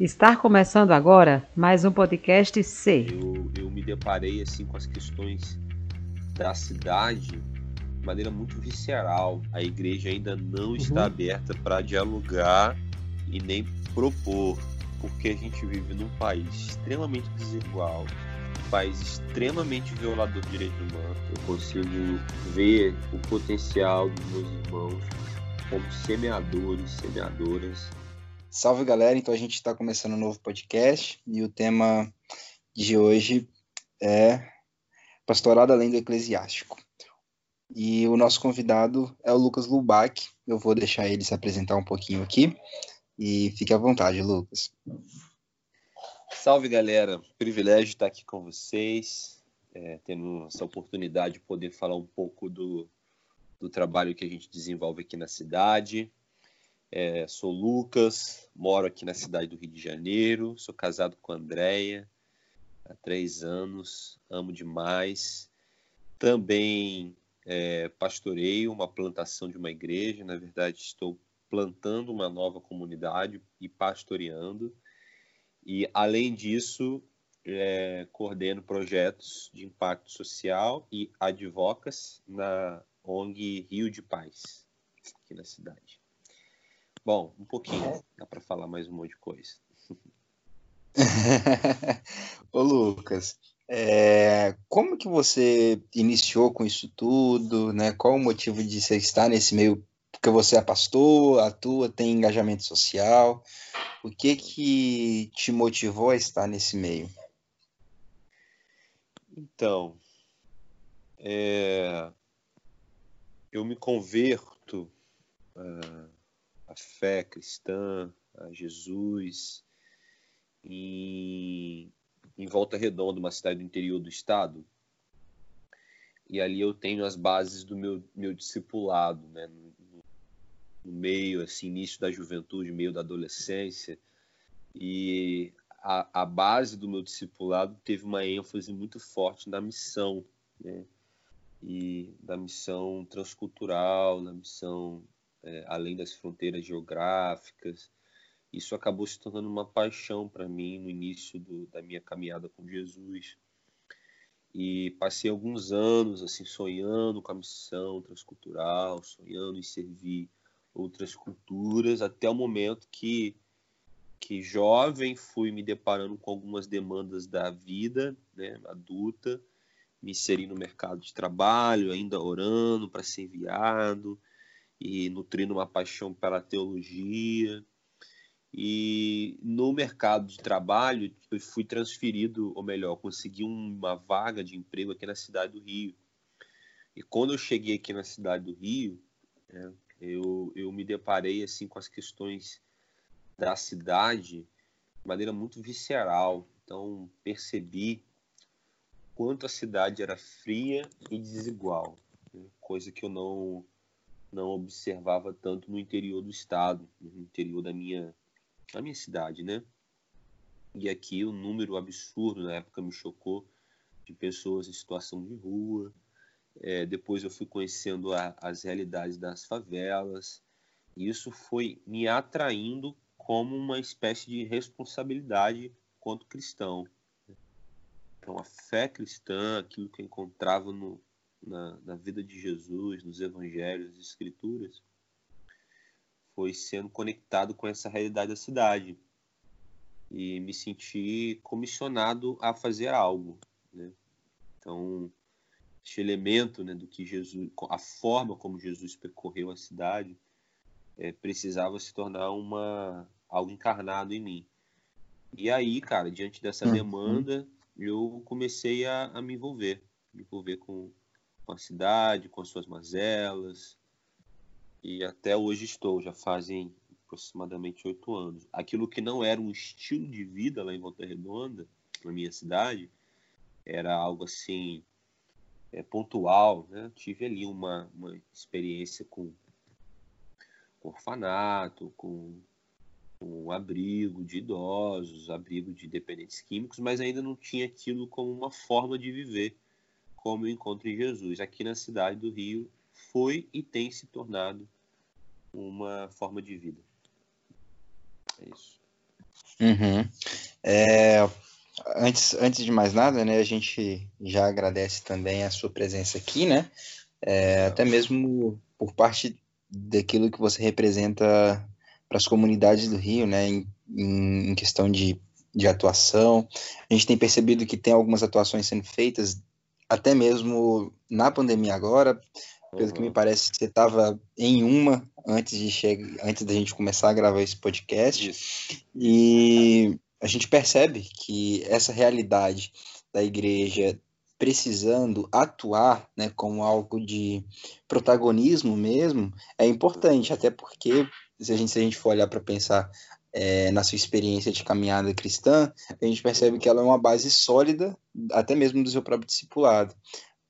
Está começando agora mais um podcast C. Eu, eu me deparei assim com as questões da cidade de maneira muito visceral. A igreja ainda não está uhum. aberta para dialogar e nem propor, porque a gente vive num país extremamente desigual, um país extremamente violador de direitos humanos. Eu consigo ver o potencial dos meus irmãos como semeadores, semeadoras Salve galera, então a gente está começando um novo podcast e o tema de hoje é Pastorado além do Eclesiástico. E o nosso convidado é o Lucas Lubac. Eu vou deixar ele se apresentar um pouquinho aqui e fique à vontade, Lucas. Salve galera, privilégio estar aqui com vocês, é, tendo essa oportunidade de poder falar um pouco do, do trabalho que a gente desenvolve aqui na cidade, é, sou Lucas, moro aqui na cidade do Rio de Janeiro, sou casado com a Andrea há três anos, amo demais. Também é, pastoreio uma plantação de uma igreja, na verdade estou plantando uma nova comunidade e pastoreando. E além disso, é, coordeno projetos de impacto social e advocas na ONG Rio de Paz, aqui na cidade. Bom, um pouquinho. Dá para falar mais um monte de coisa. Ô Lucas, é, como que você iniciou com isso tudo, né? Qual o motivo de você estar nesse meio? Porque você é pastor, atua, tem engajamento social. O que que te motivou a estar nesse meio? Então, é, eu me converto uh, a fé cristã, a Jesus, em, em Volta Redonda, uma cidade do interior do estado. E ali eu tenho as bases do meu, meu discipulado, né? No, meio, assim, início da juventude, meio da adolescência. E a, a, base do meu discipulado teve uma ênfase muito forte na missão, né? E da missão transcultural, na missão é, além das fronteiras geográficas. Isso acabou se tornando uma paixão para mim no início do, da minha caminhada com Jesus. E passei alguns anos assim sonhando com a missão transcultural, sonhando em servir outras culturas, até o momento que que jovem fui me deparando com algumas demandas da vida, né, adulta, me inseri no mercado de trabalho, ainda orando para ser enviado, e nutrindo uma paixão pela teologia. E no mercado de trabalho, eu fui transferido, ou melhor, consegui uma vaga de emprego aqui na cidade do Rio. E quando eu cheguei aqui na cidade do Rio, né, eu, eu me deparei assim com as questões da cidade de maneira muito visceral. Então percebi quanto a cidade era fria e desigual, né, coisa que eu não não observava tanto no interior do estado, no interior da minha, da minha cidade, né? E aqui o número absurdo na época me chocou de pessoas em situação de rua. É, depois eu fui conhecendo a, as realidades das favelas. E isso foi me atraindo como uma espécie de responsabilidade quanto cristão. Então a fé cristã, aquilo que eu encontrava no, na, na vida de Jesus, nos evangelhos, nas escrituras, foi sendo conectado com essa realidade da cidade e me senti comissionado a fazer algo, né? Então, este elemento, né, do que Jesus, a forma como Jesus percorreu a cidade, é, precisava se tornar uma algo encarnado em mim. E aí, cara, diante dessa uhum. demanda, eu comecei a, a me envolver, me envolver com com a cidade, com as suas mazelas. E até hoje estou, já fazem aproximadamente oito anos. Aquilo que não era um estilo de vida lá em Volta Redonda, na minha cidade, era algo assim é, pontual. Né? Tive ali uma, uma experiência com, com orfanato, com, com abrigo de idosos, abrigo de dependentes químicos, mas ainda não tinha aquilo como uma forma de viver como eu encontro em Jesus. Aqui na cidade do Rio foi e tem se tornado uma forma de vida. É isso. Uhum. É, antes, antes de mais nada, né, a gente já agradece também a sua presença aqui, né? É, até mesmo por parte daquilo que você representa para as comunidades do Rio, né? Em, em, questão de, de atuação. A gente tem percebido que tem algumas atuações sendo feitas, até mesmo na pandemia agora. Pelo uhum. que me uhum. parece, você estava em uma antes de chegar, antes da gente começar a gravar esse podcast. Isso. E a gente percebe que essa realidade da igreja precisando atuar né, como algo de protagonismo mesmo é importante, até porque se a gente, se a gente for olhar para pensar é, na sua experiência de caminhada cristã, a gente percebe que ela é uma base sólida, até mesmo do seu próprio discipulado.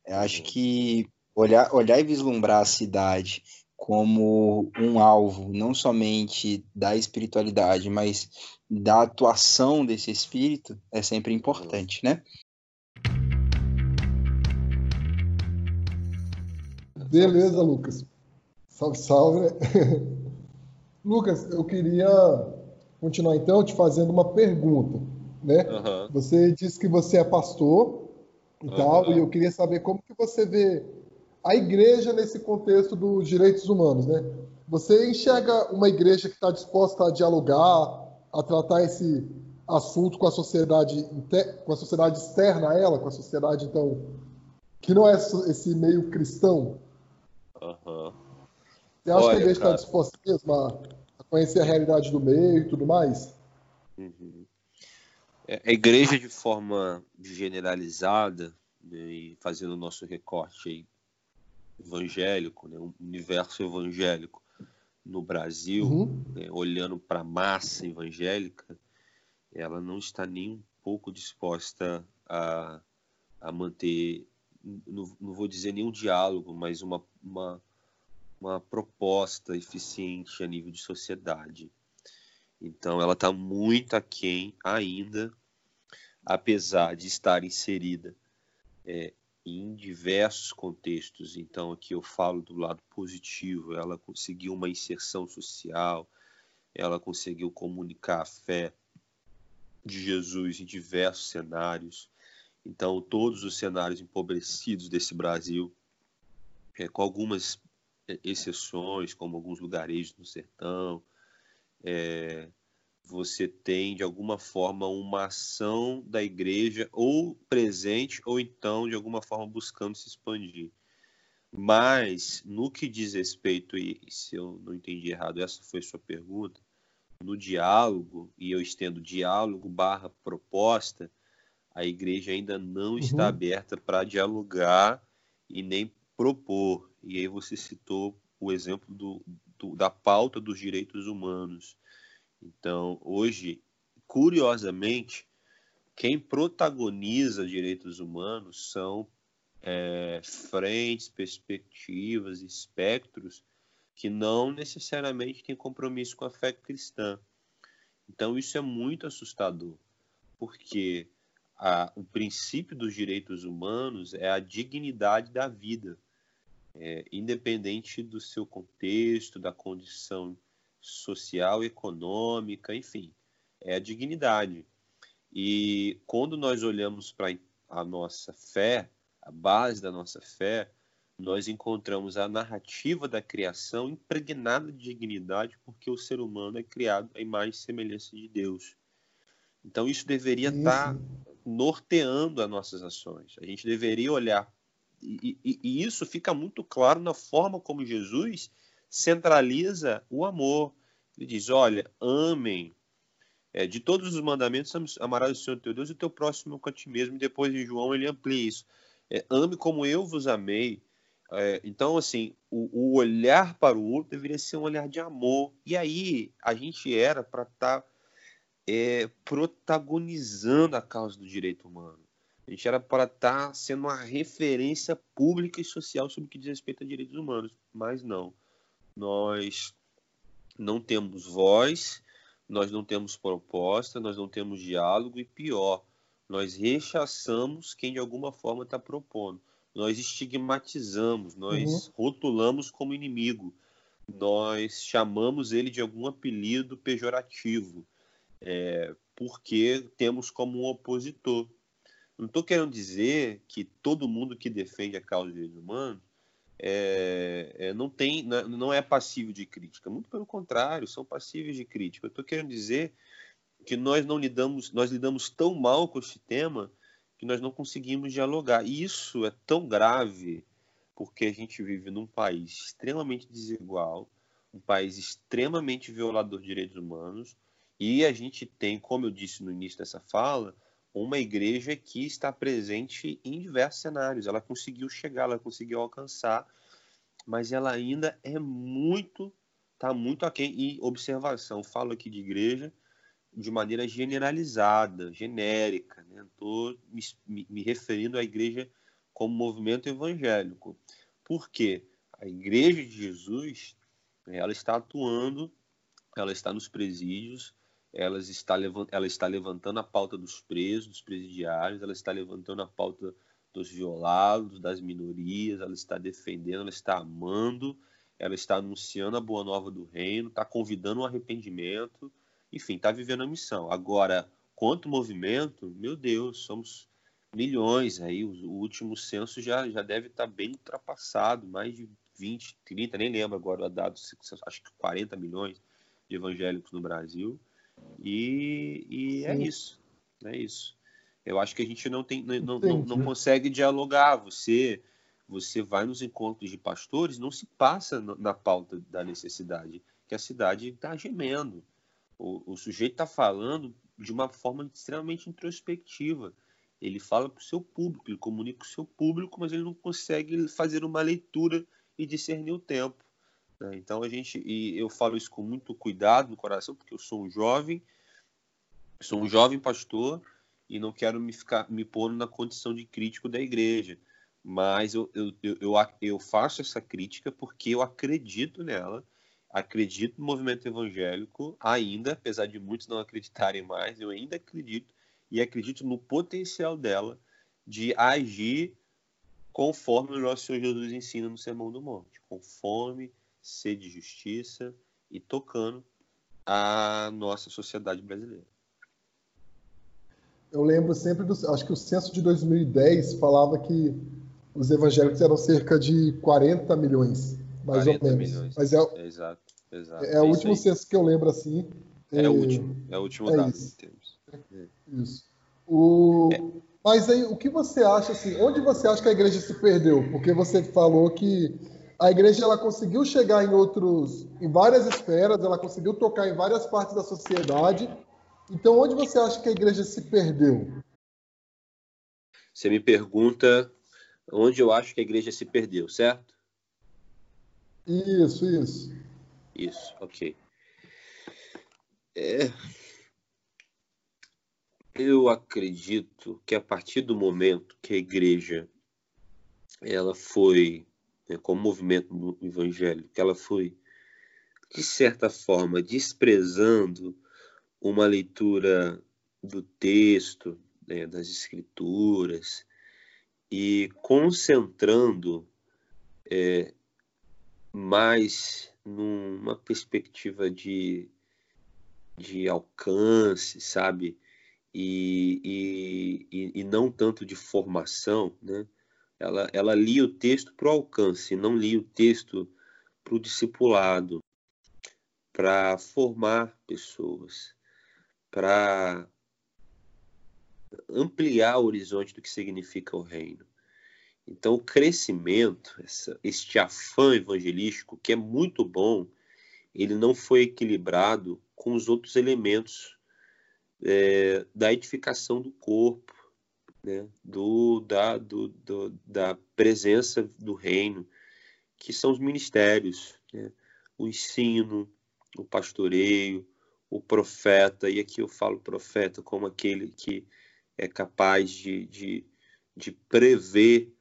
Eu acho que olhar, olhar e vislumbrar a cidade como um alvo, não somente da espiritualidade, mas da atuação desse espírito, é sempre importante, né? Beleza, Lucas. Salve, salve. Lucas, eu queria continuar então te fazendo uma pergunta, né? Uhum. Você disse que você é pastor e uhum. tal, e eu queria saber como que você vê a igreja nesse contexto dos direitos humanos, né? Você enxerga uma igreja que está disposta a dialogar, a tratar esse assunto com a sociedade, com a sociedade externa a ela, com a sociedade então que não é esse meio cristão? Uhum. Você acha Olha, que a igreja está disposta mesmo a, a, conhecer a realidade do meio e tudo mais? Uhum. É, a igreja de forma generalizada, né, e fazendo o nosso recorte aí evangélico, né, um universo evangélico no Brasil, uhum. né, olhando para a massa evangélica, ela não está nem um pouco disposta a, a manter, não, não vou dizer nenhum diálogo, mas uma, uma, uma proposta eficiente a nível de sociedade. Então, ela está muito aquém ainda, apesar de estar inserida é, em diversos contextos. Então, aqui eu falo do lado positivo: ela conseguiu uma inserção social, ela conseguiu comunicar a fé de Jesus em diversos cenários. Então, todos os cenários empobrecidos desse Brasil, é, com algumas exceções, como alguns lugarejos no sertão, é, você tem de alguma forma uma ação da igreja ou presente ou então de alguma forma buscando se expandir. Mas no que diz respeito e se eu não entendi errado, essa foi sua pergunta, no diálogo e eu estendo diálogo barra proposta, a igreja ainda não uhum. está aberta para dialogar e nem propor. E aí você citou o exemplo do, do, da pauta dos direitos humanos. Então, hoje, curiosamente, quem protagoniza direitos humanos são é, frentes, perspectivas, espectros que não necessariamente têm compromisso com a fé cristã. Então, isso é muito assustador, porque a, o princípio dos direitos humanos é a dignidade da vida, é, independente do seu contexto, da condição social, econômica, enfim, é a dignidade. E quando nós olhamos para a nossa fé, a base da nossa fé, nós encontramos a narrativa da criação impregnada de dignidade, porque o ser humano é criado à imagem e semelhança de Deus. Então isso deveria estar tá norteando as nossas ações. A gente deveria olhar e, e, isso fica muito claro na forma como Jesus centraliza o amor. Ele diz: olha, amem. É, de todos os mandamentos, amarás o Senhor teu Deus e o teu próximo com a ti mesmo. Depois em João ele amplia isso. É, ame como eu vos amei. É, então, assim, o, o, olhar para o outro deveria ser um olhar de amor. E aí a gente era para estar tá, é, protagonizando a causa do direito humano. A gente era para estar tá sendo uma referência pública e social sobre o que diz respeito a direitos humanos. Mas não nós não temos voz, nós não temos proposta, nós não temos diálogo e pior, nós rechaçamos quem de alguma forma está propondo. Nós estigmatizamos, nós uhum. rotulamos como inimigo, nós chamamos ele de algum apelido pejorativo. É, porque temos como um opositor. Não estou querendo dizer que todo mundo que defende a causa dos direitos humanos é, é, não tem, não é passivo de crítica. Muito pelo contrário, são passíveis de crítica. Eu estou querendo dizer que nós não lidamos, nós lidamos tão mal com esse tema que nós não conseguimos dialogar. E isso é tão grave porque a gente vive num país extremamente desigual, um país extremamente violador de direitos humanos, e a gente tem, como eu disse no início dessa fala, uma igreja que está presente em diversos cenários. Ela conseguiu chegar, ela conseguiu alcançar, mas ela ainda é muito, está muito aquém. E observação, falo aqui de igreja de maneira generalizada, genérica. Estou né? me, me referindo à igreja como movimento evangélico. Por quê? A igreja de Jesus ela está atuando, ela está nos presídios, ela está, ela está levantando a pauta dos presos, dos presidiários, ela está levantando a pauta dos violados, das minorias, ela está defendendo, ela está amando, ela está anunciando a boa nova do reino, está convidando um arrependimento, enfim, está vivendo a missão. Agora, quanto movimento, meu Deus, somos milhões aí, o, último censo já, já deve estar tá bem ultrapassado, mais de 20, 30, nem lembro agora o dado, acho que 40 milhões de evangélicos no Brasil. E, e é isso. É isso. Eu acho que a gente não tem, não, não, não, consegue dialogar. Você, você vai nos encontros de pastores, não se passa na pauta da necessidade, que a cidade está gemendo. O, o sujeito está falando de uma forma extremamente introspectiva. Ele fala para o seu público, ele comunica com o seu público, mas ele não consegue fazer uma leitura e discernir o tempo. Né? Então a gente, e eu falo isso com muito cuidado no coração, porque eu sou um jovem, sou um jovem pastor e não quero me ficar me pôr na condição de crítico da igreja, mas eu, eu, eu, eu faço essa crítica porque eu acredito nela, acredito no movimento evangélico ainda, apesar de muitos não acreditarem mais, eu ainda acredito e acredito no potencial dela de agir conforme o nosso Senhor Jesus ensina no Sermão do Monte, conforme sede de justiça e tocando a nossa sociedade brasileira. Eu lembro sempre do. Acho que o censo de 2010 falava que os evangélicos eram cerca de 40 milhões, mais 40 ou menos. Milhões. Mas é, exato, exato. É, é o último aí. censo que eu lembro assim. É, é o último, é o último é dado isso. termos. Isso. O... É. Mas aí, o que você acha assim? Onde você acha que a igreja se perdeu? Porque você falou que a igreja ela conseguiu chegar em outros, em várias esferas, ela conseguiu tocar em várias partes da sociedade. Então, onde você acha que a igreja se perdeu? Você me pergunta onde eu acho que a igreja se perdeu, certo? Isso, isso. Isso, ok. É... Eu acredito que a partir do momento que a igreja ela foi né, como movimento evangélico, ela foi, de certa forma, desprezando uma leitura do texto, né, das escrituras, e concentrando é, mais numa perspectiva de, de alcance, sabe? E, e, e não tanto de formação, né? Ela, ela lia o texto para o alcance, não lia o texto para o discipulado, para formar pessoas, para ampliar o horizonte do que significa o reino. Então, o crescimento, essa, este afã evangelístico, que é muito bom, ele não foi equilibrado com os outros elementos é, da edificação do corpo, né, do, da, do, do, da presença do reino, que são os ministérios, né, o ensino, o pastoreio, o profeta, e aqui eu falo profeta como aquele que é capaz de, de, de prever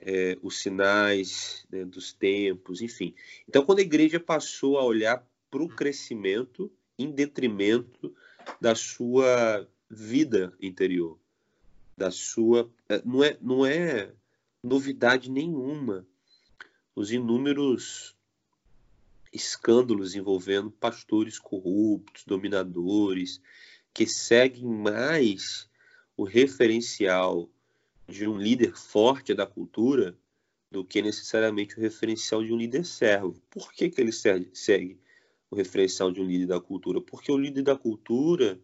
é, os sinais né, dos tempos, enfim. Então, quando a igreja passou a olhar para o crescimento em detrimento da sua vida interior, da sua. Eh, não é, não é novidade nenhuma os inúmeros escândalos envolvendo pastores corruptos, dominadores, que seguem mais o referencial de um líder forte da cultura do que necessariamente o referencial de um líder servo. Por que, que ele segue o referencial de um líder da cultura? Porque o líder da cultura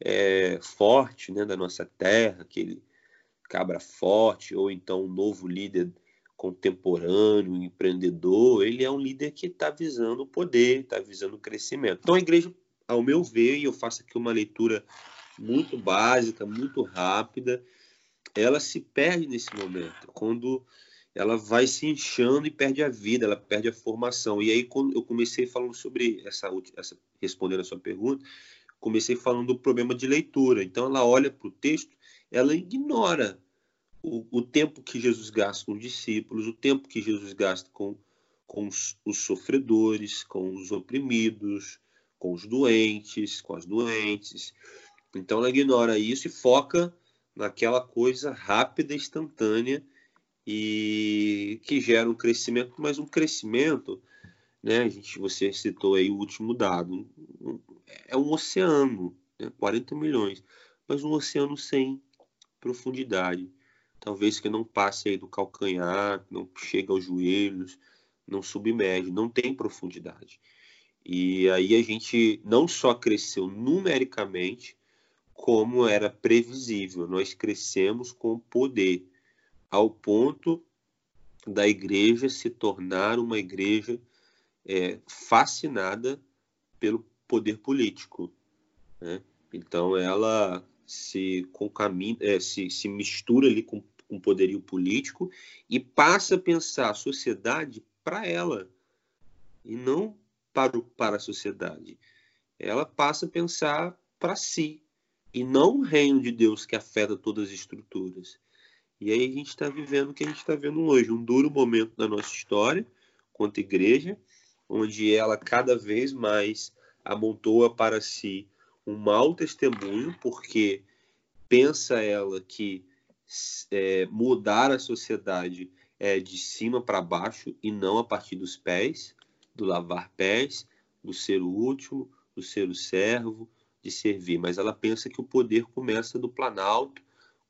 é forte né, da nossa terra, aquele cabra forte, ou então um novo líder contemporâneo, empreendedor, ele é um líder que está visando o poder, está visando o crescimento. Então a igreja, ao meu ver, e eu faço aqui uma leitura muito básica, muito rápida, ela se perde nesse momento, quando ela vai se inchando e perde a vida, ela perde a formação. E aí, quando eu comecei falando sobre essa, essa respondendo a sua pergunta, comecei falando do problema de leitura. Então, ela olha para o texto, ela ignora o, o, tempo que Jesus gasta com os discípulos, o tempo que Jesus gasta com, com os, os sofredores, com os oprimidos, com os doentes, com as doentes. Então, ela ignora isso e foca naquela coisa rápida, instantânea e que gera um crescimento, mas um crescimento, né? A gente, você citou aí o último dado, é um oceano, né? 40 milhões, mas um oceano sem profundidade, talvez que não passe aí do calcanhar, não chega aos joelhos, não submerge, não tem profundidade. E aí a gente não só cresceu numericamente, como era previsível, nós crescemos com poder ao ponto da igreja se tornar uma igreja é, fascinada pelo poder político. Né? Então ela se concamina, é, se, se mistura ali com, com poderio político e passa a pensar a sociedade para ela e não para, o, para a sociedade. Ela passa a pensar para si e não o reino de Deus que afeta todas as estruturas. E aí a gente está vivendo o que a gente está vendo hoje, um duro momento da nossa história, quanto igreja, onde ela cada vez mais amontoa para si um mau testemunho, porque pensa ela que é, mudar a sociedade é de cima para baixo e não a partir dos pés, do lavar pés, do ser o último, do ser o servo, de servir. Mas ela pensa que o poder começa do Planalto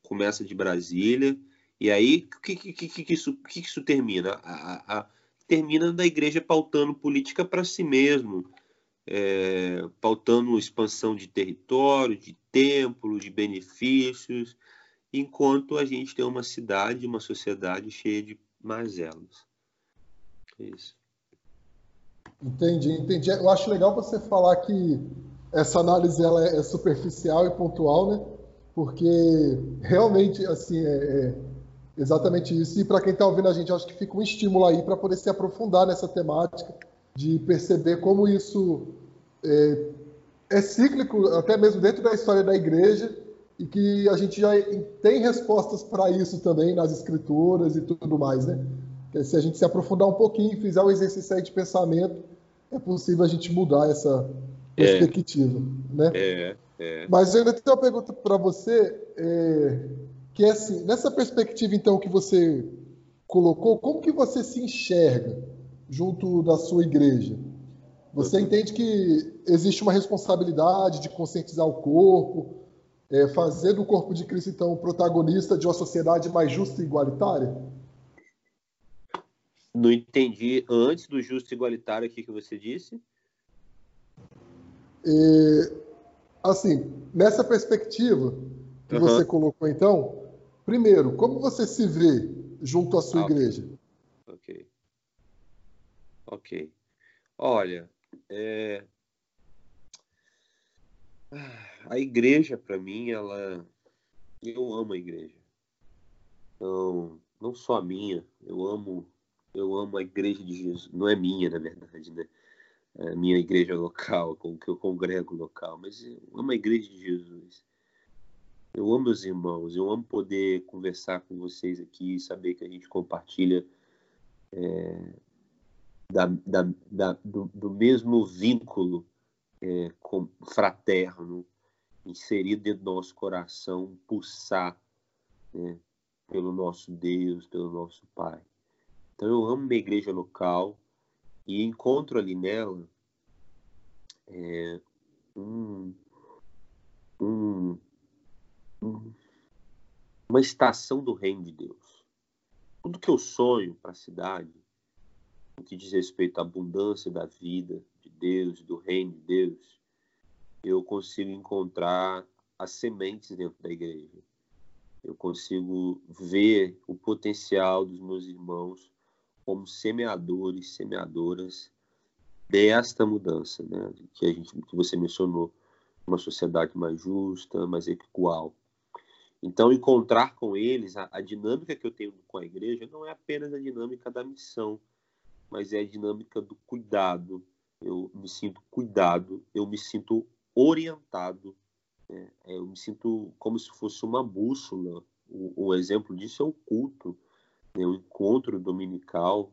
começa de Brasília, e aí o que, que, que, que, isso, que isso termina? A, a, termina da igreja pautando política para si mesmo, é, pautando expansão de território, de templo, de benefícios, enquanto a gente tem uma cidade, uma sociedade cheia de mazelas. É isso. Entendi, entendi. Eu acho legal você falar que essa análise ela é superficial e pontual, né? porque realmente, assim, é, é exatamente isso. E para quem está ouvindo a gente, acho que fica um estímulo aí para poder se aprofundar nessa temática, de perceber como isso é, é cíclico, até mesmo dentro da história da igreja, e que a gente já tem respostas para isso também nas escrituras e tudo mais, né? Se a gente se aprofundar um pouquinho e fizer um exercício aí de pensamento, é possível a gente mudar essa é. perspectiva, é, né? É. É. Mas eu ainda tenho uma pergunta para você, é, que é assim, nessa perspectiva então que você colocou, como que você se enxerga junto da sua igreja? Você entende que existe uma responsabilidade de conscientizar o corpo, é, fazer do corpo de Cristo então o protagonista de uma sociedade mais justa e igualitária? Não entendi antes do justo e igualitário aqui que você disse. É, assim, nessa perspectiva que uhum. você colocou, então, primeiro, como você se vê junto à sua ah, igreja? Ok. Ok. Olha, é... a igreja, para mim, ela. Eu amo a igreja. Então, não só a minha, eu amo, eu amo a igreja de Jesus. Não é minha, na verdade, né? a minha igreja local, com que eu congrego local, mas eu amo a igreja de Jesus. Eu amo os irmãos, eu amo poder conversar com vocês aqui, saber que a gente compartilha é, da, da, da, do, do, mesmo vínculo é, com, fraterno inserido dentro do nosso coração, pulsar né, pelo nosso Deus, pelo nosso Pai. Então eu amo minha igreja local, e encontro ali nela é, um, um, um, uma estação do reino de Deus. Tudo que eu sonho para a cidade, o que diz respeito à abundância da vida de Deus, do reino de Deus, eu consigo encontrar as sementes dentro da igreja. Eu consigo ver o potencial dos meus irmãos como semeadores, semeadoras desta mudança, né, que a gente, que você mencionou, uma sociedade mais justa, mais equal. Então, encontrar com eles a, a, dinâmica que eu tenho com a igreja não é apenas a dinâmica da missão, mas é a dinâmica do cuidado. Eu me sinto cuidado, eu me sinto orientado, né? eu me sinto como se fosse uma bússola. O, o exemplo disso é o culto, né? o encontro dominical,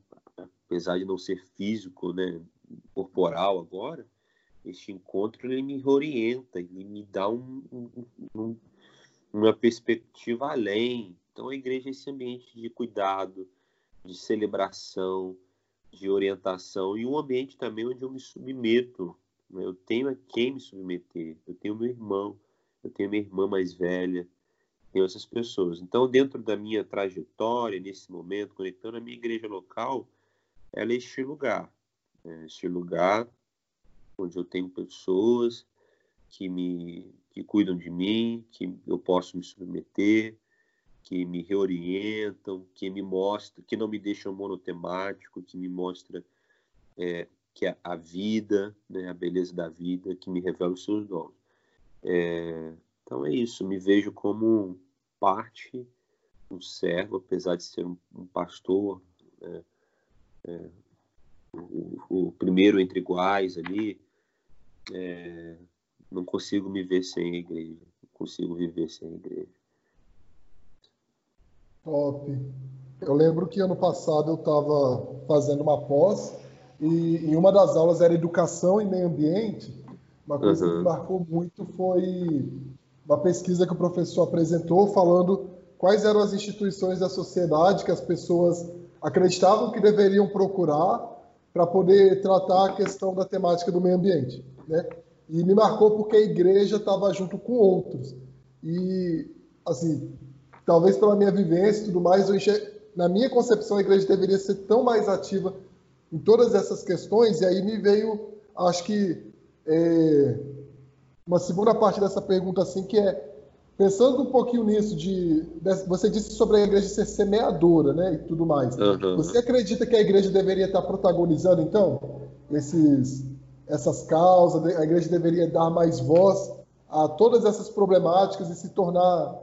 apesar de não ser físico, né? corporal agora, este encontro ele me orienta, ele me dá um, um, um, uma perspectiva além. Então a igreja é esse ambiente de cuidado, de celebração, de orientação e um ambiente também onde eu me submeto. Né? Eu tenho a quem me submeter. Eu tenho meu irmão, eu tenho minha irmã mais velha, tenho essas pessoas. Então, dentro da minha trajetória, nesse momento, conectando a minha igreja local, ela é este lugar é, este lugar onde eu tenho pessoas que me que cuidam de mim, que eu posso me submeter, que me reorientam, que me mostram, que não me deixam monotemático, que me mostra é, que a, a, vida, né, a beleza da vida, que me revela os seus dons. É, então é isso, me vejo como parte, um servo, apesar de ser um, um pastor, é, é o, o primeiro entre iguais ali. É, não consigo me ver sem a igreja. Não consigo viver sem a igreja. Top. Eu lembro que ano passado eu estava fazendo uma pós e em uma das aulas era educação e meio ambiente. Uma coisa uhum. que me marcou muito foi uma pesquisa que o professor apresentou falando quais eram as instituições da sociedade que as pessoas acreditavam que deveriam procurar para poder tratar a questão da temática do meio ambiente. Né? E me marcou porque a igreja estava junto com outros. E, assim, talvez pela minha vivência e tudo mais, enxer... na minha concepção, a igreja deveria ser tão mais ativa em todas essas questões. E aí me veio, acho que, é... uma segunda parte dessa pergunta, assim, que é Pensando um pouquinho nisso, de, de, você disse sobre a igreja ser semeadora, né, e tudo mais. Uhum. Você acredita que a igreja deveria estar protagonizando, então, esses, essas causas? A igreja deveria dar mais voz a todas essas problemáticas e se tornar,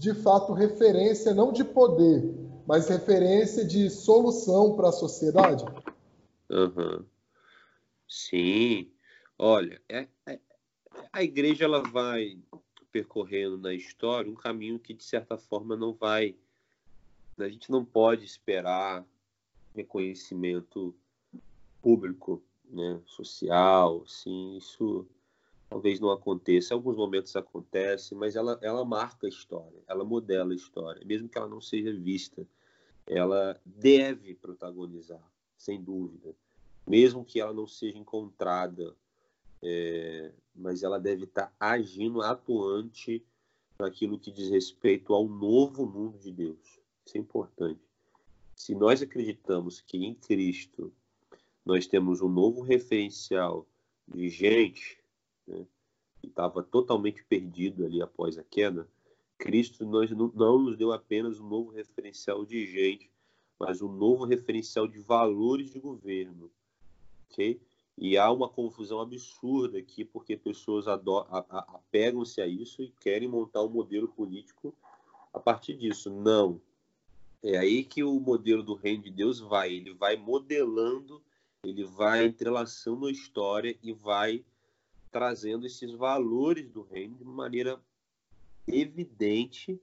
de fato, referência não de poder, mas referência de solução para a sociedade? Uhum. Sim. Olha, é, é, a igreja ela vai percorrendo na história um caminho que, de certa forma, não vai. A gente não pode esperar reconhecimento público, né, social, assim, isso talvez não aconteça. Em alguns momentos acontece, mas ela, ela marca a história, ela modela a história, mesmo que ela não seja vista. Ela deve protagonizar, sem dúvida, mesmo que ela não seja encontrada é, mas ela deve estar agindo, atuante naquilo que diz respeito ao novo mundo de Deus. Isso é importante. Se nós acreditamos que em Cristo nós temos um novo referencial de gente né, que estava totalmente perdido ali após a queda, Cristo nós não, nos deu apenas um novo referencial de gente, mas um novo referencial de valores de governo. E há uma confusão absurda aqui, porque pessoas apegam-se a isso e querem montar um modelo político a partir disso. Não. É aí que o modelo do reino de Deus vai. Ele vai modelando, ele vai entrelaçando a história e vai trazendo esses valores do reino de maneira evidente,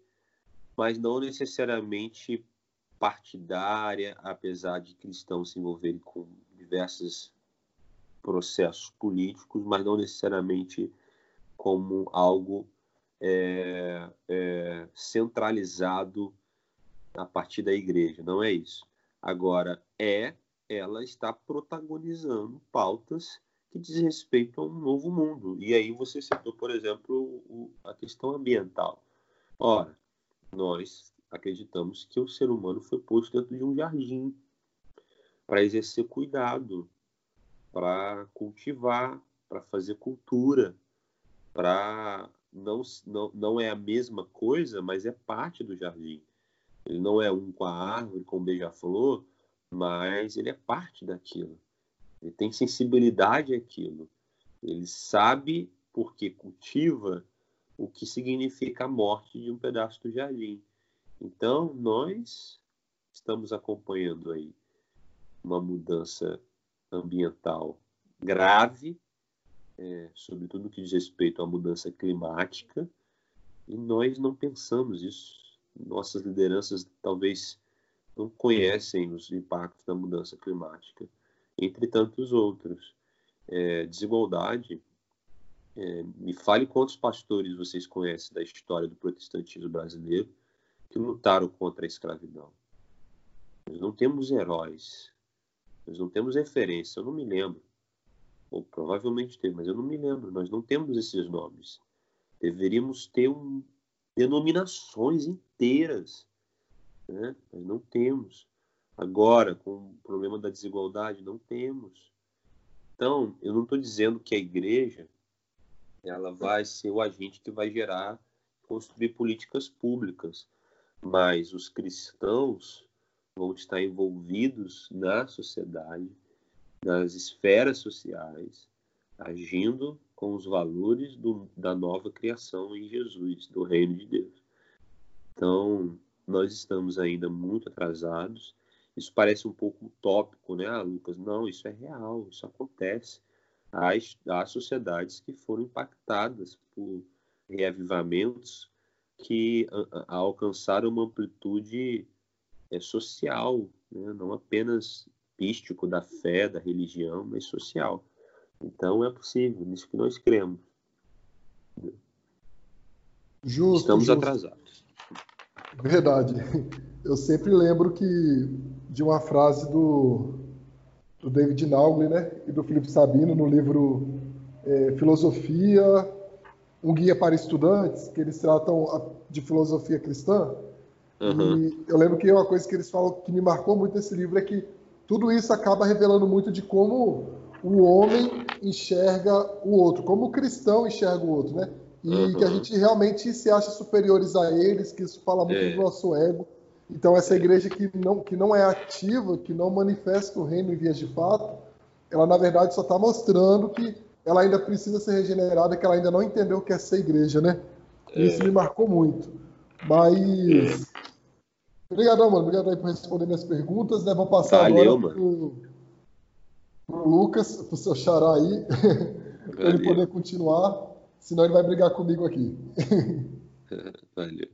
mas não necessariamente partidária, apesar de cristãos se envolverem com diversas processos políticos, mas não necessariamente como algo é, é, centralizado a partir da igreja. Não é isso. Agora, é ela está protagonizando pautas que diz respeito a um novo mundo. E aí você citou, por exemplo, o, a questão ambiental. Ora, nós acreditamos que o ser humano foi posto dentro de um jardim para exercer cuidado, para cultivar, para fazer cultura, para não, não, não é a mesma coisa, mas é parte do jardim. Ele não é um com a árvore, com o beija-flor, mas ele é parte daquilo. Ele tem sensibilidade àquilo. Ele sabe, porque cultiva, o que significa a morte de um pedaço do jardim. Então, nós estamos acompanhando aí uma mudança ambiental grave, é, sobretudo no que diz respeito à mudança climática, e nós não pensamos isso. Nossas lideranças talvez não conhecem os impactos da mudança climática, entre tantos outros. É, desigualdade. É, me fale quantos pastores vocês conhecem da história do protestantismo brasileiro que lutaram contra a escravidão. Nós não temos heróis, nós não temos referência, eu não me lembro. Ou provavelmente teve, mas eu não me lembro. Nós não temos esses nomes. Deveríamos ter um, denominações inteiras né? Nós não temos. Agora, com o problema da desigualdade, não temos. Então, eu não estou dizendo que a igreja ela vai ser o agente que vai gerar, construir políticas públicas, mas os cristãos vão estar envolvidos na sociedade, nas esferas sociais, agindo com os valores do, da nova criação em Jesus, do reino de Deus. Então, nós estamos ainda muito atrasados. Isso parece um pouco utópico, né, ah, Lucas? Não, isso é real, isso acontece. Há, há sociedades que foram impactadas por reavivamentos que a, a alcançaram uma amplitude é, social, né? não apenas místico da fé, da religião, mas social. Então é possível, nisso que nós cremos. Justo, Estamos justo. atrasados. Verdade. Eu sempre lembro que de uma frase do, do David Naugli, né, e do Felipe Sabino no livro é, Filosofia, um guia para estudantes, que eles tratam de filosofia cristã. Uhum. E eu lembro que uma coisa que eles falam que me marcou muito nesse livro é que tudo isso acaba revelando muito de como o homem enxerga o outro, como o cristão enxerga o outro, né? e uhum. que a gente realmente se acha superiores a eles, que isso fala muito é. do nosso ego. Então essa igreja que não, que não é ativa, que não manifesta o reino em vias de fato, ela na verdade só está mostrando que ela ainda precisa ser regenerada, que ela ainda não entendeu o que é ser igreja, né? É. Isso me marcou muito. Mas. É. Obrigadão, mano. Obrigado aí por responder minhas perguntas, né? Vou passar Valeu, agora pro, pro Lucas, pro seu xará aí, para ele poder continuar. Senão ele vai brigar comigo aqui. Valeu.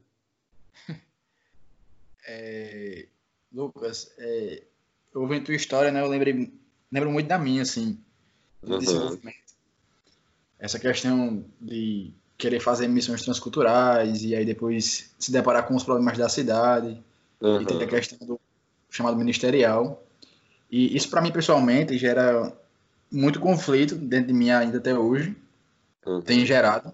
É, Lucas, é, eu ouvindo tua história, né? Eu lembrei, lembro muito da minha, assim, do uhum. desenvolvimento. Essa questão de querer fazer missões transculturais e aí depois se deparar com os problemas da cidade uhum. e ter a questão do chamado ministerial. E isso para mim pessoalmente gera muito conflito dentro de mim ainda até hoje, uhum. tem gerado.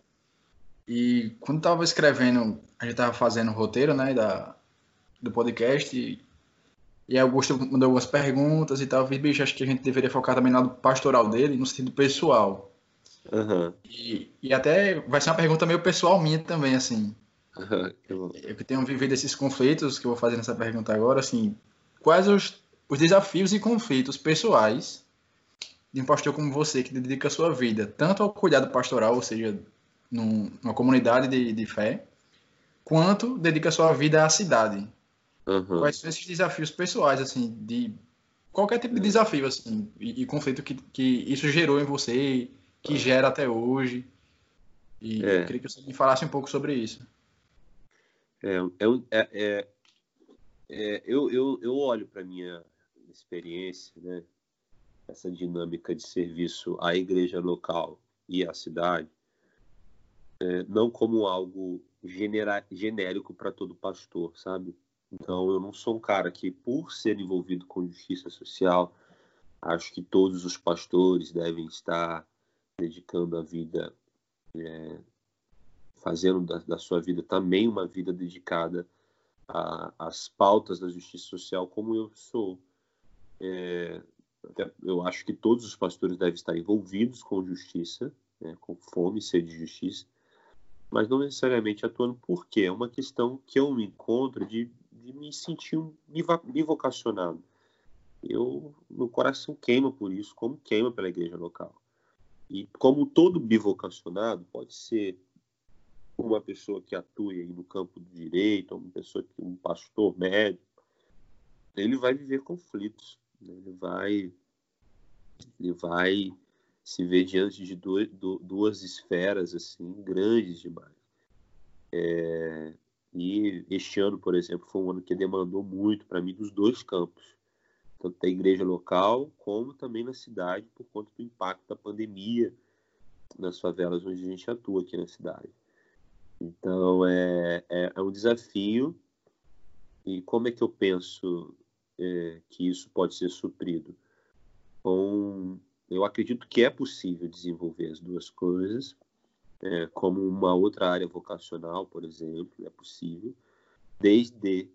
E quando estava escrevendo, a gente estava fazendo o roteiro, né, da, do podcast, e, e Augusto mandou algumas perguntas e tal. Eu bicho, acho que a gente deveria focar também no lado pastoral dele, no sentido pessoal. Uhum. E, e até vai ser uma pergunta meio pessoal minha também, assim. Uhum. Eu que tenho vivido esses conflitos, que eu vou fazer nessa pergunta agora, assim, quais os, os desafios e conflitos pessoais de um pastor como você, que dedica a sua vida tanto ao cuidado pastoral, ou seja, num, numa comunidade de, de fé, quanto dedica a sua vida à cidade. Uhum. Quais são esses desafios pessoais, assim, de qualquer tipo de desafio, assim, e, e conflito que, que isso gerou em você, que gera até hoje. E é. eu queria que você me falasse um pouco sobre isso. É, é, é, é eu, eu, eu olho para minha experiência, né, essa dinâmica de serviço à igreja local e à cidade, é, não como algo genera, genérico para todo pastor, sabe? Então, eu não sou um cara que, por ser envolvido com justiça social, Acho que todos os pastores devem estar dedicando a vida, é, fazendo da, da, sua vida também uma vida dedicada às pautas da justiça social, como eu sou. É, eu acho que todos os pastores devem estar envolvidos com justiça, né, com fome e sede de justiça, mas não necessariamente atuando porque é uma questão que eu me encontro de, de me sentir bivocacionado. Eu, meu coração queima por isso, como queima pela igreja local. E como todo bivocacionado pode ser uma pessoa que atue no campo do direito, uma pessoa que um pastor médico, ele vai viver conflitos, né? ele vai ele vai se ver diante de duas, esferas assim grandes demais. É, e este ano, por exemplo, foi um ano que demandou muito para mim dos dois campos tanto da igreja local, como também na cidade, por conta do impacto da pandemia nas favelas onde a gente atua aqui na cidade. Então, é, é, é um desafio. E como é que eu penso é, que isso pode ser suprido? Com, eu acredito que é possível desenvolver as duas coisas, é, como uma outra área vocacional, por exemplo, é possível, desde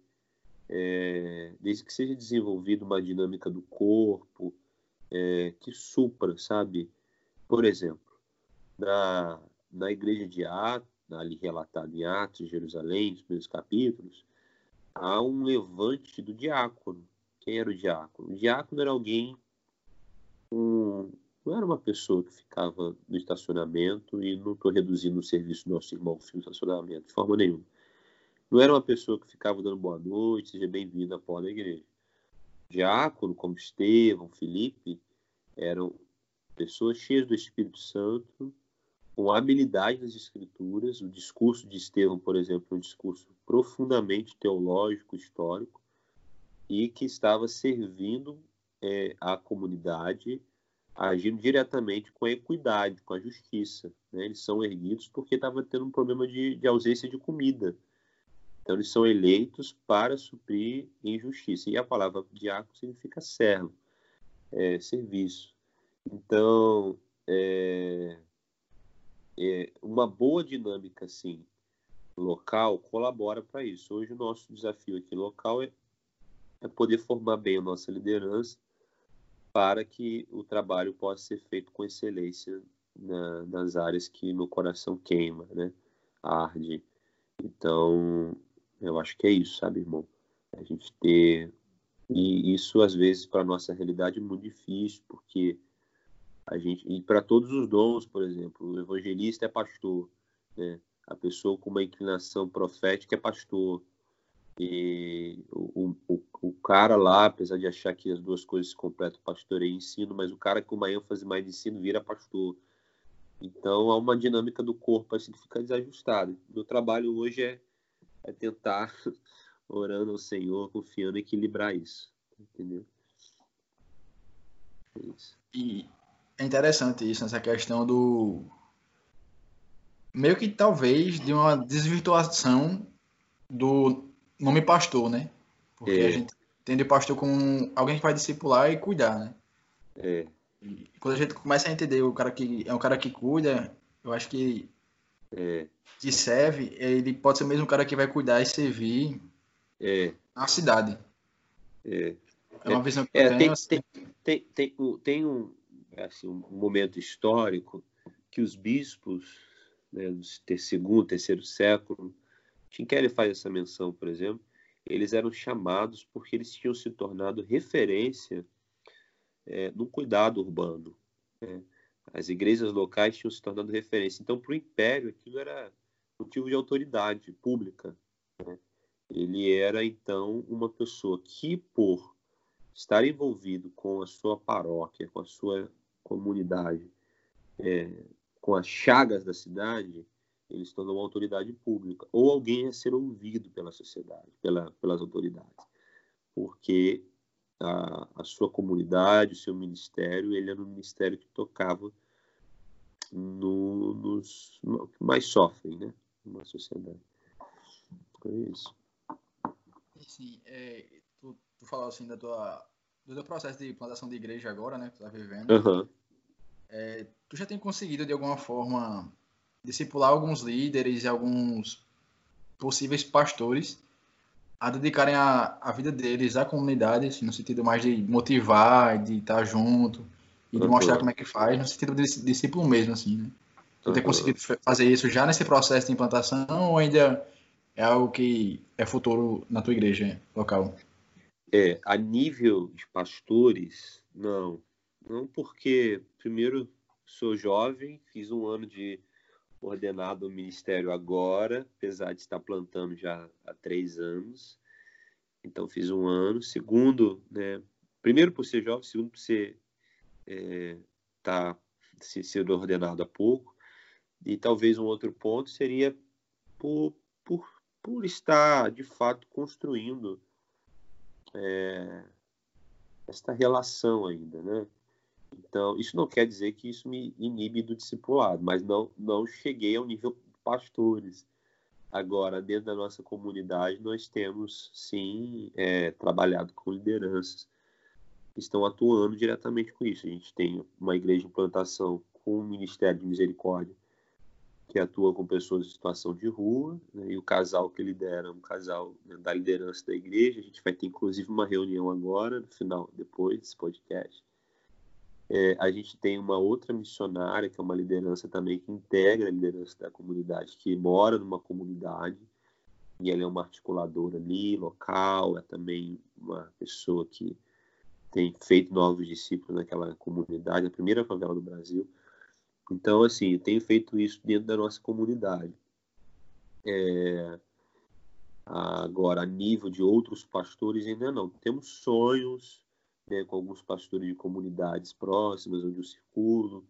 é, desde que seja desenvolvida uma dinâmica do corpo é, que supra, sabe? Por exemplo, na, na igreja de Atos, ali relatado em Atos, Jerusalém, nos primeiros capítulos, há um levante do diácono. Quem era o diácono? O diácono era alguém, um, não era uma pessoa que ficava no estacionamento, e não estou reduzindo o serviço do nosso irmão no estacionamento, de forma nenhuma. Não era uma pessoa que ficava dando boa noite, seja bem-vindo à porta da igreja. Diácono, como Estevão, Felipe, eram pessoas cheias do Espírito Santo, com habilidade nas escrituras. O discurso de Estevão, por exemplo, é um discurso profundamente teológico, histórico, e que estava servindo é, a comunidade, agindo diretamente com a equidade, com a justiça. Né? Eles são erguidos porque estava tendo um problema de, de ausência de comida. Então, eles são eleitos para suprir injustiça. E a palavra diácono significa servo, é, serviço. Então, é, é, uma boa dinâmica, assim, local, colabora para isso. Hoje, o nosso desafio aqui local é, é poder formar bem a nossa liderança para que o trabalho possa ser feito com excelência na, nas áreas que meu coração queima, né? arde. Então, eu acho que é isso, sabe, irmão? A gente ter. E isso, às vezes, para nossa realidade é muito difícil, porque a gente. E para todos os dons, por exemplo, o evangelista é pastor, né? A pessoa com uma inclinação profética é pastor. E o, o, o cara lá, apesar de achar que as duas coisas se completam, pastoreio e ensino, mas o cara com uma ênfase mais de ensino vira pastor. Então há uma dinâmica do corpo assim que fica desajustada. Meu trabalho hoje é é tentar, orando ao Senhor, confiando, equilibrar isso. Entendeu? É isso. E é interessante isso, essa questão do. Meio que talvez de uma desvirtuação do nome pastor, né? Porque é. a gente entende pastor como alguém que vai discipular e cuidar, né? É. E quando a gente começa a entender o cara que é um cara que cuida, eu acho que é. que serve, ele pode ser mesmo o cara que vai cuidar e servir é. na cidade. É. É uma visão que é, eu tenho, assim. tem, tem, tem, um, tem um, assim, um momento histórico que os bispos né, do segundo, terceiro século, Tim Kelly faz essa menção, por exemplo, eles eram chamados porque eles tinham se tornado referência é, no cuidado urbano. Né? As igrejas locais tinham se tornado referência. Então, para o império, aquilo era motivo de autoridade pública. Né? Ele era, então, uma pessoa que, por estar envolvido com a sua paróquia, com a sua comunidade, é, com as chagas da cidade, ele se tornou uma autoridade pública, ou alguém a ser ouvido pela sociedade, pela, pelas autoridades, porque a, a sua comunidade, o seu ministério, ele era um ministério que tocava no, nos que mais sofrem, né, numa sociedade. É isso. Sim, é, tu, tu falou assim da tua do teu processo de plantação de igreja agora, né? Que tu tá vivendo. Uhum. É, tu já tem conseguido, de alguma forma, discipular alguns líderes e alguns possíveis pastores a dedicarem a, a vida deles à comunidade, assim, no sentido mais de motivar, de estar junto e de uhum. mostrar como é que faz, no sentido de discípulo mesmo, assim, né? Tu tem conseguido fazer isso já nesse processo de implantação ou ainda é algo que é futuro na tua igreja local? É, a nível de pastores, não. Não porque, primeiro, sou jovem, fiz um ano de ordenado ao ministério agora, apesar de estar plantando já há três anos. Então, fiz um ano. Segundo, né, primeiro por ser jovem, segundo por ser é, tá, ser ordenado há pouco. E talvez um outro ponto seria por, por, por estar, de fato, construindo é, esta relação ainda, né? Então, isso não quer dizer que isso me inibe do discipulado, mas não, não cheguei ao nível pastores. Agora, dentro da nossa comunidade, nós temos, sim, é, trabalhado com lideranças que estão atuando diretamente com isso. A gente tem uma igreja de implantação com um Ministério de Misericórdia que atua com pessoas em situação de rua, né, e o casal que lidera, um casal né, da liderança da igreja. A gente vai ter, inclusive, uma reunião agora, no final, depois desse podcast, é, a gente tem uma outra missionária, que é uma liderança também que integra a liderança da comunidade, que mora numa comunidade, e ela é uma articuladora ali, local, é também uma pessoa que tem feito novos discípulos naquela comunidade, a primeira favela do Brasil. Então, assim, eu tenho feito isso dentro da nossa comunidade. É... Agora, a nível de outros pastores, ainda não. Temos sonhos, né, com alguns pastores de comunidades próximas, onde eu circulo.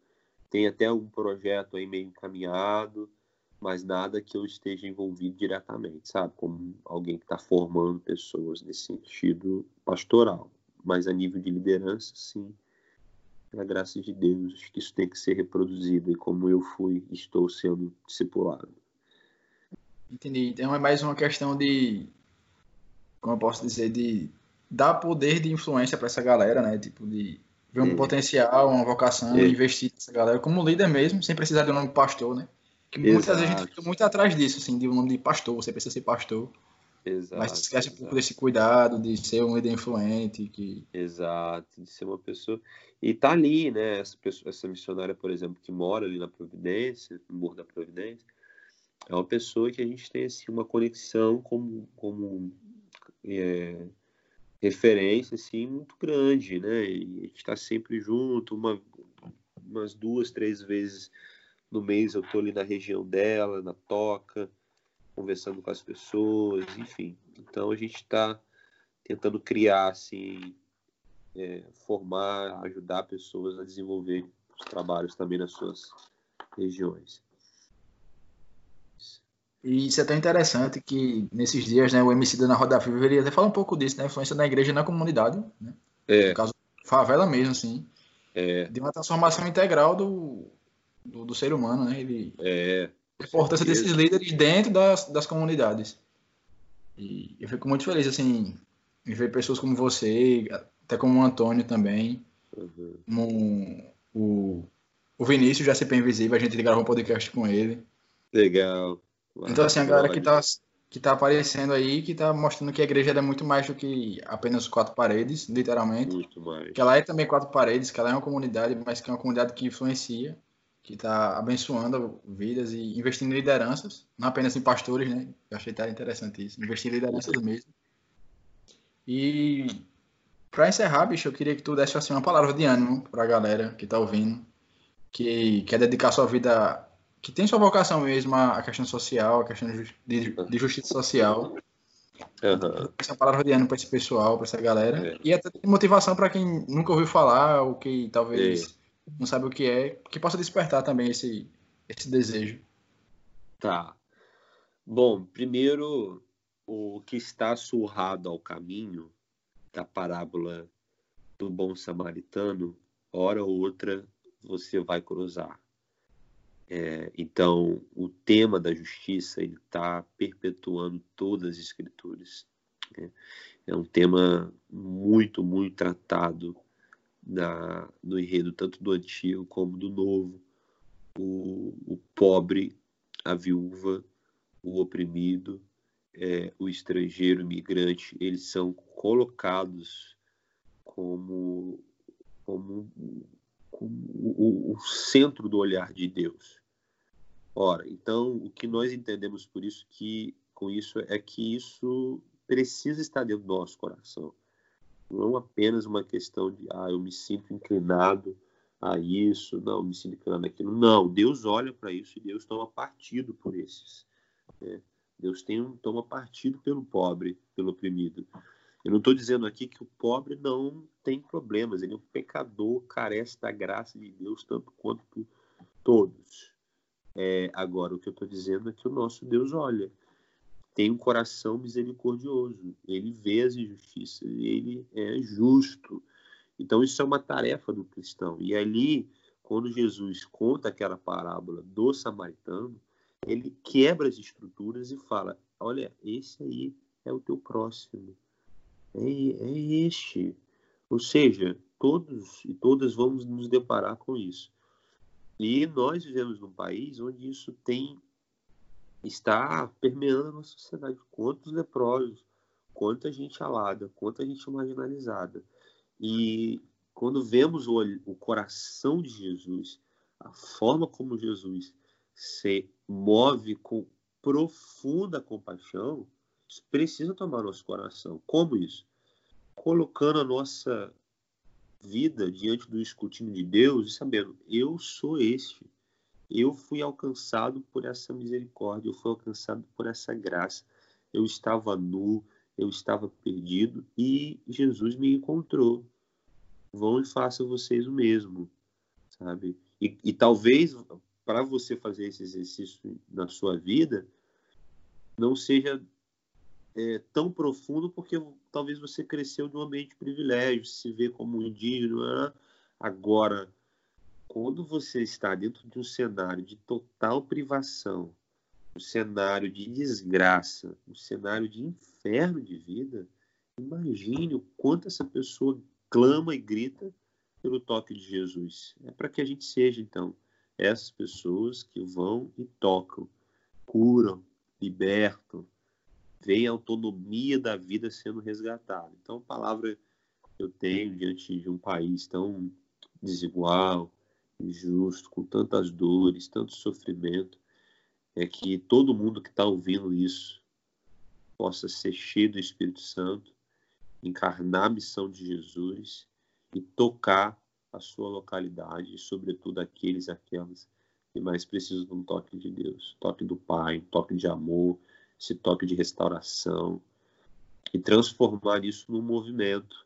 Tem até um projeto aí meio encaminhado, mas nada que eu esteja envolvido diretamente, sabe? Como alguém que está formando pessoas nesse sentido pastoral. Mas a nível de liderança, sim, pela graça de Deus, acho que isso tem que ser reproduzido e como eu fui, estou sendo discipulado. Entendi. Então é mais uma questão de, como eu posso dizer, de dar poder de influência para essa galera, né? Tipo, de ver um potencial, uma vocação, e investir nessa galera como líder mesmo, sem precisar de um nome pastor, né? Que Exato. muitas vezes a gente fica muito atrás disso, assim, de um nome de pastor, você precisa ser pastor. Exato, mas esquece um pouco desse cuidado de ser um líder influente. Que... Exato, de ser uma pessoa. E tá ali, né? Essa, pessoa, essa missionária, por exemplo, que mora ali na Providência, no Morro da Providência, é uma pessoa que a gente tem assim, uma conexão como, como é, referência assim muito grande, né? E a gente está sempre junto, uma, umas duas, três vezes no mês eu tô ali na região dela, na toca, conversando com as pessoas, enfim. Então a gente está tentando criar assim, é, formar, ajudar pessoas a desenvolver os trabalhos também nas suas regiões. E isso é até interessante que nesses dias, né, o MC da na Roda Viva, ele até fala um pouco disso, né, influência da igreja na comunidade, né? É. No caso, favela mesmo, assim. É. De uma transformação integral do, do, do ser humano, né? Ele, é. A importância desses líderes dentro das, das comunidades. E eu fico muito feliz, assim, em ver pessoas como você, até como o Antônio também, uhum. como o, o Vinícius, já CP Invisível, a gente gravou um podcast com ele. Legal. Então, assim, a galera que tá, que tá aparecendo aí, que tá mostrando que a igreja é muito mais do que apenas quatro paredes, literalmente. Muito mais. Que ela é também quatro paredes, que ela é uma comunidade, mas que é uma comunidade que influencia, que tá abençoando vidas e investindo em lideranças, não apenas em pastores, né? Eu achei até interessante isso, investir em lideranças mesmo. E para encerrar, bicho, eu queria que tu desse assim uma palavra de ânimo para a galera que tá ouvindo, que quer dedicar sua vida que tem sua vocação mesmo a questão social, a questão de, de justiça social. Uhum. Essa palavra de ano para esse pessoal, para essa galera. É. E até motivação para quem nunca ouviu falar, ou que talvez é. não sabe o que é, que possa despertar também esse, esse desejo. Tá. Bom, primeiro, o que está surrado ao caminho da parábola do bom samaritano, hora ou outra você vai cruzar. É, então, o tema da justiça está perpetuando todas as escrituras. É, é um tema muito, muito tratado na, no enredo, tanto do antigo como do novo. O, o pobre, a viúva, o oprimido, é, o estrangeiro, o imigrante, eles são colocados como, como, o, o centro do olhar de Deus. Ora, então o que nós entendemos por isso que com isso é que isso precisa estar dentro do nosso coração. Não apenas uma questão de ah, eu me sinto inclinado a isso, não, me sinto inclinado naquilo. Não, Deus olha para isso e Deus toma partido por esses. Né? Deus tem toma partido pelo pobre, pelo oprimido. Eu não estou dizendo aqui que o pobre não tem problemas, ele é um pecador, carece da graça de Deus tanto quanto todos. É, agora, o que eu estou dizendo é que o nosso Deus olha, tem um coração misericordioso, ele vê as injustiças, ele é justo. Então, isso é uma tarefa do cristão. E ali, quando Jesus conta aquela parábola do samaritano, ele quebra as estruturas e fala: Olha, esse aí é o teu próximo, é, é este. Ou seja, todos e todas vamos nos deparar com isso. E nós vivemos num país onde isso tem está permeando a nossa sociedade. Quantos leprosos, quanta gente alada, quanta gente marginalizada. E quando vemos o, o coração de Jesus, a forma como Jesus se move com profunda compaixão, precisa tomar nosso coração. Como isso? Colocando a nossa vida diante do escrutínio de Deus e sabendo, eu sou este. Eu fui alcançado por essa misericórdia, eu fui alcançado por essa graça. Eu estava nu, eu estava perdido e Jesus me encontrou. Vão e façam vocês o mesmo, sabe? E, e talvez para você fazer esse exercício na sua vida não seja é, tão profundo porque talvez você cresceu de um ambiente de privilégio, se vê como um indígena. Né? Agora, quando você está dentro de um cenário de total privação, um cenário de desgraça, um cenário de inferno de vida, imagine o quanto essa pessoa clama e grita pelo toque de Jesus. É para que a gente seja, então, essas pessoas que vão e tocam, curam, libertam, veem a autonomia da vida sendo resgatada. Então, a palavra que eu tenho diante de um país tão desigual, injusto, com tantas dores, tanto sofrimento, é que todo mundo que está ouvindo isso possa ser cheio do Espírito Santo, encarnar a missão de Jesus e tocar a sua localidade, e sobretudo aqueles e aquelas que mais precisam de um toque de Deus, toque do Pai, toque de amor, esse toque de restauração, e transformar isso num movimento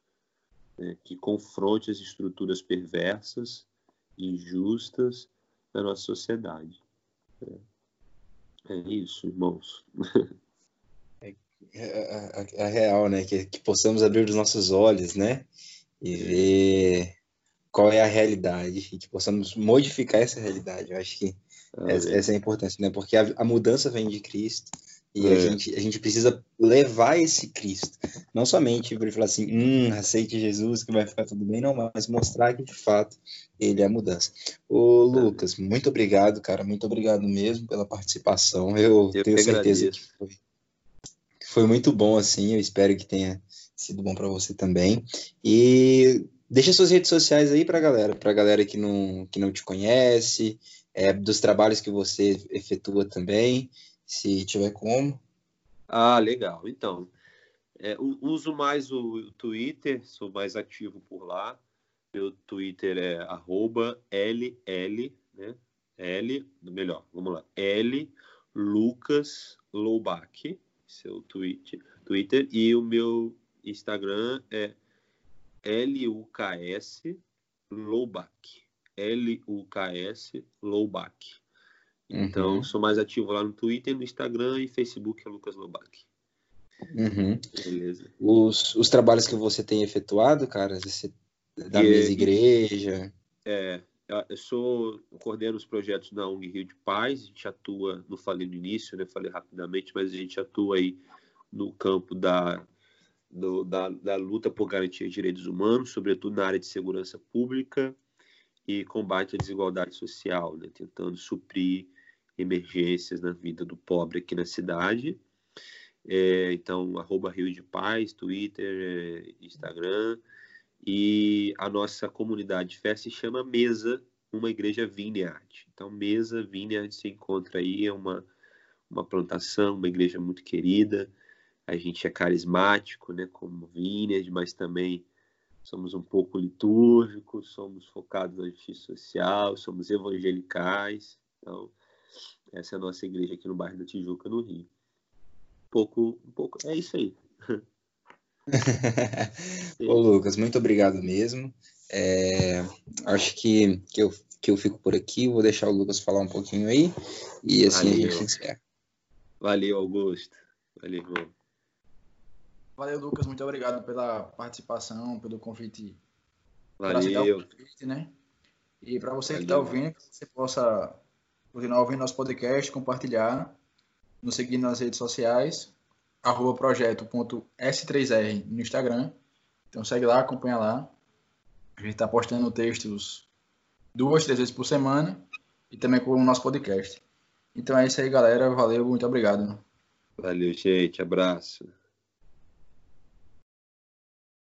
né, que confronte as estruturas perversas, injustas da nossa sociedade. É, é isso, irmãos. É, é, é, real, né? Que, que possamos abrir os nossos olhos, né? E ver qual é a realidade e que possamos modificar essa realidade. Eu acho que ah, essa, essa, é a importância, né? Porque a, a mudança vem de Cristo e é. a, gente, a gente precisa levar esse Cristo. Não somente para ele falar assim, hum, aceite Jesus que vai ficar tudo bem, não, mas mostrar que de fato ele é a mudança. Ô, Lucas, muito obrigado, cara, muito obrigado mesmo pela participação. Eu, eu tenho certeza que foi, foi muito bom, assim, eu espero que tenha sido bom para você também. E Deixa suas redes sociais aí pra galera, pra galera que não, que não te conhece, é, dos trabalhos que você efetua também, se tiver como. Ah, legal. Então, é, uso mais o Twitter, sou mais ativo por lá. Meu Twitter é arroba LL, né? L, melhor, vamos lá. L Lucas Loubach, seu tweet, Twitter. E o meu Instagram é L-U-K-S Lowback. L-U-K-S Então, uhum. sou mais ativo lá no Twitter, no Instagram e Facebook é Lucas Lowback. Uhum. Beleza. Os, os trabalhos que você tem efetuado, cara, você, da e, mesma igreja. É, eu sou eu coordeno os projetos da ONG Rio de Paz, a gente atua, não falei no início, né, falei rapidamente, mas a gente atua aí no campo da do, da, da luta por garantia de direitos humanos, sobretudo na área de segurança pública e combate à desigualdade social, né? tentando suprir emergências na vida do pobre aqui na cidade. É, então, arroba Rio de Paz, Twitter, é, Instagram. E a nossa comunidade de fé se chama Mesa, uma igreja Vineyard. Então, Mesa Vineyard se encontra aí, é uma, uma plantação, uma igreja muito querida. A gente é carismático, né, como Vineyard, mas também somos um pouco litúrgicos, somos focados na justiça social, somos evangelicais. Então, essa é a nossa igreja aqui no bairro da Tijuca, no Rio. Um pouco, um pouco, é isso aí. Ô, Lucas, muito obrigado mesmo. É, acho que, que, eu, que eu fico por aqui, vou deixar o Lucas falar um pouquinho aí, e assim Valeu. a gente encerra. Valeu, Augusto. Valeu, irmão. Valeu, Lucas. Muito obrigado pela participação, pelo convite. Valeu. Convite, né? E para você Valeu. que está ouvindo, que você possa continuar ouvindo nosso podcast, compartilhar, nos seguir nas redes sociais, arroba projeto.s3r no Instagram. Então segue lá, acompanha lá. A gente está postando textos duas, três vezes por semana e também com o nosso podcast. Então é isso aí, galera. Valeu, muito obrigado. Valeu, gente. Abraço.